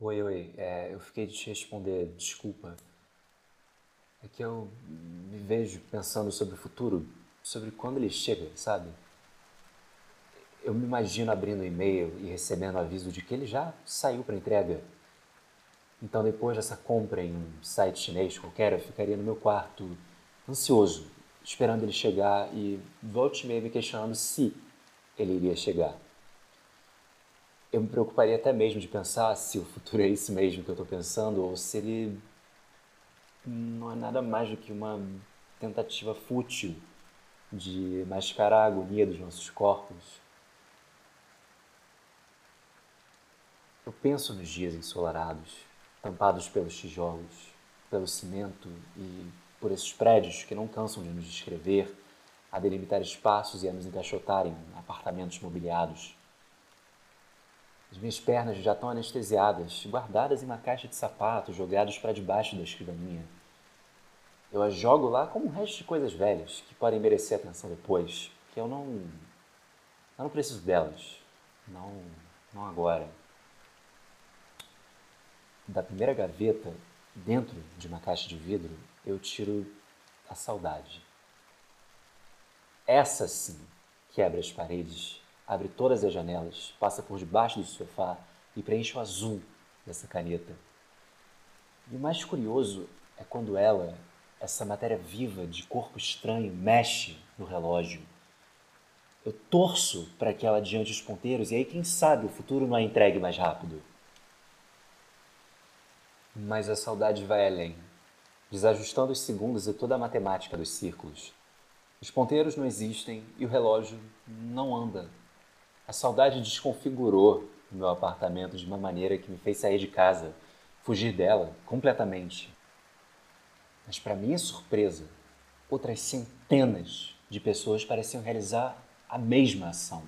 Oi, oi. É, eu fiquei de te responder, desculpa. É que eu me vejo pensando sobre o futuro, sobre quando ele chega, sabe? Eu me imagino abrindo o e-mail e recebendo o aviso de que ele já saiu para entrega. Então, depois dessa compra em um site chinês qualquer, eu ficaria no meu quarto, ansioso, esperando ele chegar e volte e meia me questionando se ele iria chegar. Eu me preocuparia até mesmo de pensar se o futuro é isso mesmo que eu estou pensando ou se ele não é nada mais do que uma tentativa fútil de mascarar a agonia dos nossos corpos. Eu penso nos dias ensolarados, tampados pelos tijolos, pelo cimento e por esses prédios que não cansam de nos descrever, a delimitar espaços e a nos encaixotarem em apartamentos mobiliados. As minhas pernas já estão anestesiadas, guardadas em uma caixa de sapatos, jogados para debaixo da escrivaninha. Eu as jogo lá como um resto de coisas velhas, que podem merecer atenção depois, que eu não. Eu não preciso delas. Não, não agora. Da primeira gaveta, dentro de uma caixa de vidro, eu tiro a saudade. Essa sim quebra as paredes, abre todas as janelas, passa por debaixo do sofá e preenche o azul dessa caneta. E o mais curioso é quando ela, essa matéria viva de corpo estranho, mexe no relógio. Eu torço para que ela adiante os ponteiros e aí, quem sabe, o futuro não a entregue mais rápido. Mas a saudade vai além, desajustando os segundos e toda a matemática dos círculos. Os ponteiros não existem e o relógio não anda. A saudade desconfigurou meu apartamento de uma maneira que me fez sair de casa, fugir dela completamente. Mas, para minha surpresa, outras centenas de pessoas pareciam realizar a mesma ação.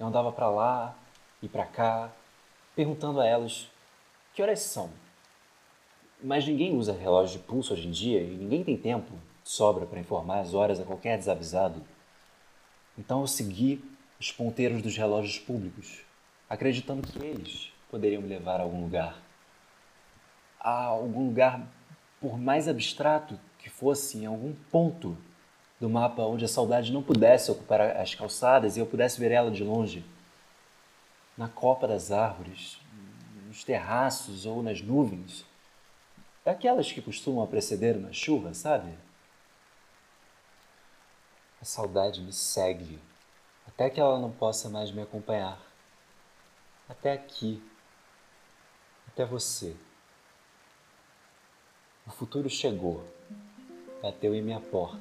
Eu andava para lá e para cá, perguntando a elas que horas são mas ninguém usa relógio de pulso hoje em dia e ninguém tem tempo sobra para informar as horas a qualquer desavisado. Então eu segui os ponteiros dos relógios públicos, acreditando que eles poderiam me levar a algum lugar. A algum lugar, por mais abstrato que fosse, em algum ponto do mapa onde a saudade não pudesse ocupar as calçadas e eu pudesse ver ela de longe. Na copa das árvores, nos terraços ou nas nuvens, Daquelas que costumam preceder uma chuva, sabe? A saudade me segue até que ela não possa mais me acompanhar. Até aqui. Até você. O futuro chegou. Bateu em minha porta.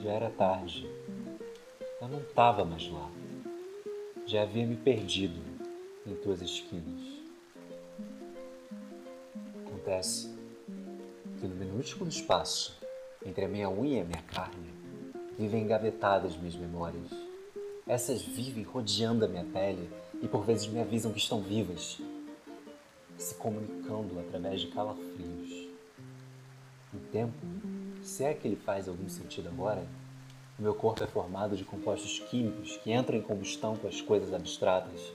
Já era tarde. Eu não estava mais lá. Já havia me perdido em tuas esquinas acontece que no minúsculo espaço entre a minha unha e a minha carne vivem engavetadas minhas memórias. Essas vivem rodeando a minha pele e por vezes me avisam que estão vivas, se comunicando através de calafrios. No tempo, se é que ele faz algum sentido agora, o meu corpo é formado de compostos químicos que entram em combustão com as coisas abstratas,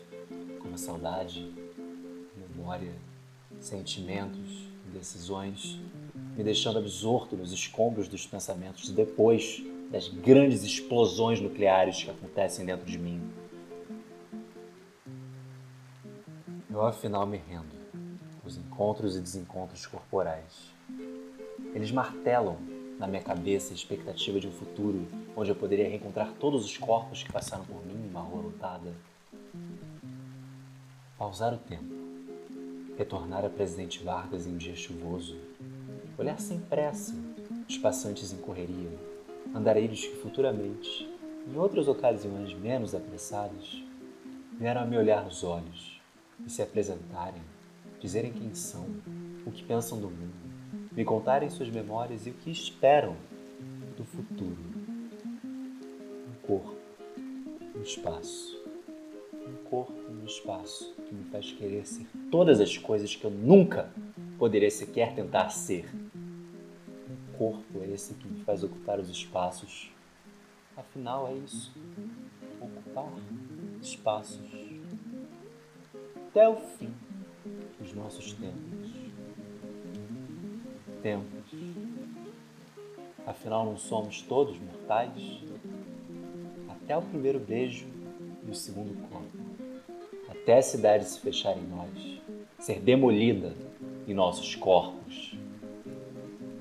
como a saudade, memória, sentimentos, decisões, me deixando absorto nos escombros dos pensamentos depois das grandes explosões nucleares que acontecem dentro de mim. Eu afinal me rendo aos encontros e desencontros corporais. Eles martelam na minha cabeça a expectativa de um futuro onde eu poderia reencontrar todos os corpos que passaram por mim em uma rua lotada. Pausar o tempo retornar a Presidente Vargas em um dia chuvoso, olhar sem pressa os passantes em correria, andarilhos que futuramente, em outras ocasiões menos apressadas, vieram a me olhar nos olhos e se apresentarem, dizerem quem são, o que pensam do mundo, me contarem suas memórias e o que esperam do futuro. Um corpo, um espaço um corpo no espaço que me faz querer ser todas as coisas que eu nunca poderia sequer tentar ser. Corpo é esse que faz ocupar os espaços. Afinal, é isso. Ocupar espaços. Até o fim. nossos tempos. Tempos. Afinal, não somos todos mortais? Até o primeiro beijo e o segundo corpo. Até a cidade se fechar em nós, ser demolida em nossos corpos.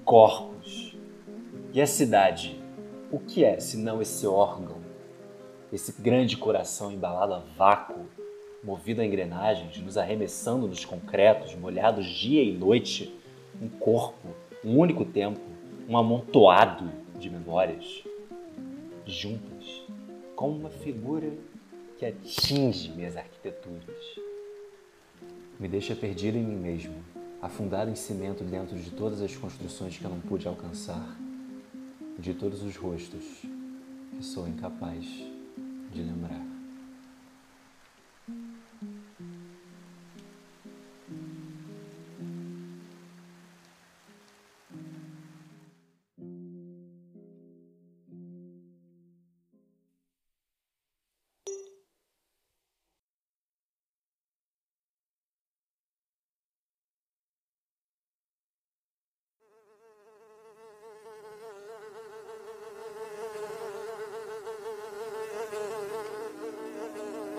Corpos. E a cidade? O que é senão esse órgão? Esse grande coração embalado a vácuo movido a engrenagens, nos arremessando nos concretos, molhados dia e noite, um corpo, um único tempo, um amontoado de memórias, juntas, como uma figura que atinge minhas arquiteturas. Me deixa perdido em mim mesmo, afundado em cimento dentro de todas as construções que eu não pude alcançar, de todos os rostos que sou incapaz de lembrar.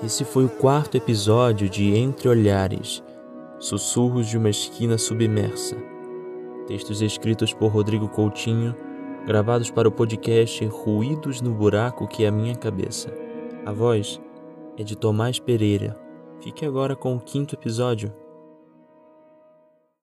Esse foi o quarto episódio de Entre Olhares Sussurros de uma Esquina Submersa. Textos escritos por Rodrigo Coutinho, gravados para o podcast Ruídos no Buraco que é a Minha Cabeça. A voz é de Tomás Pereira. Fique agora com o quinto episódio.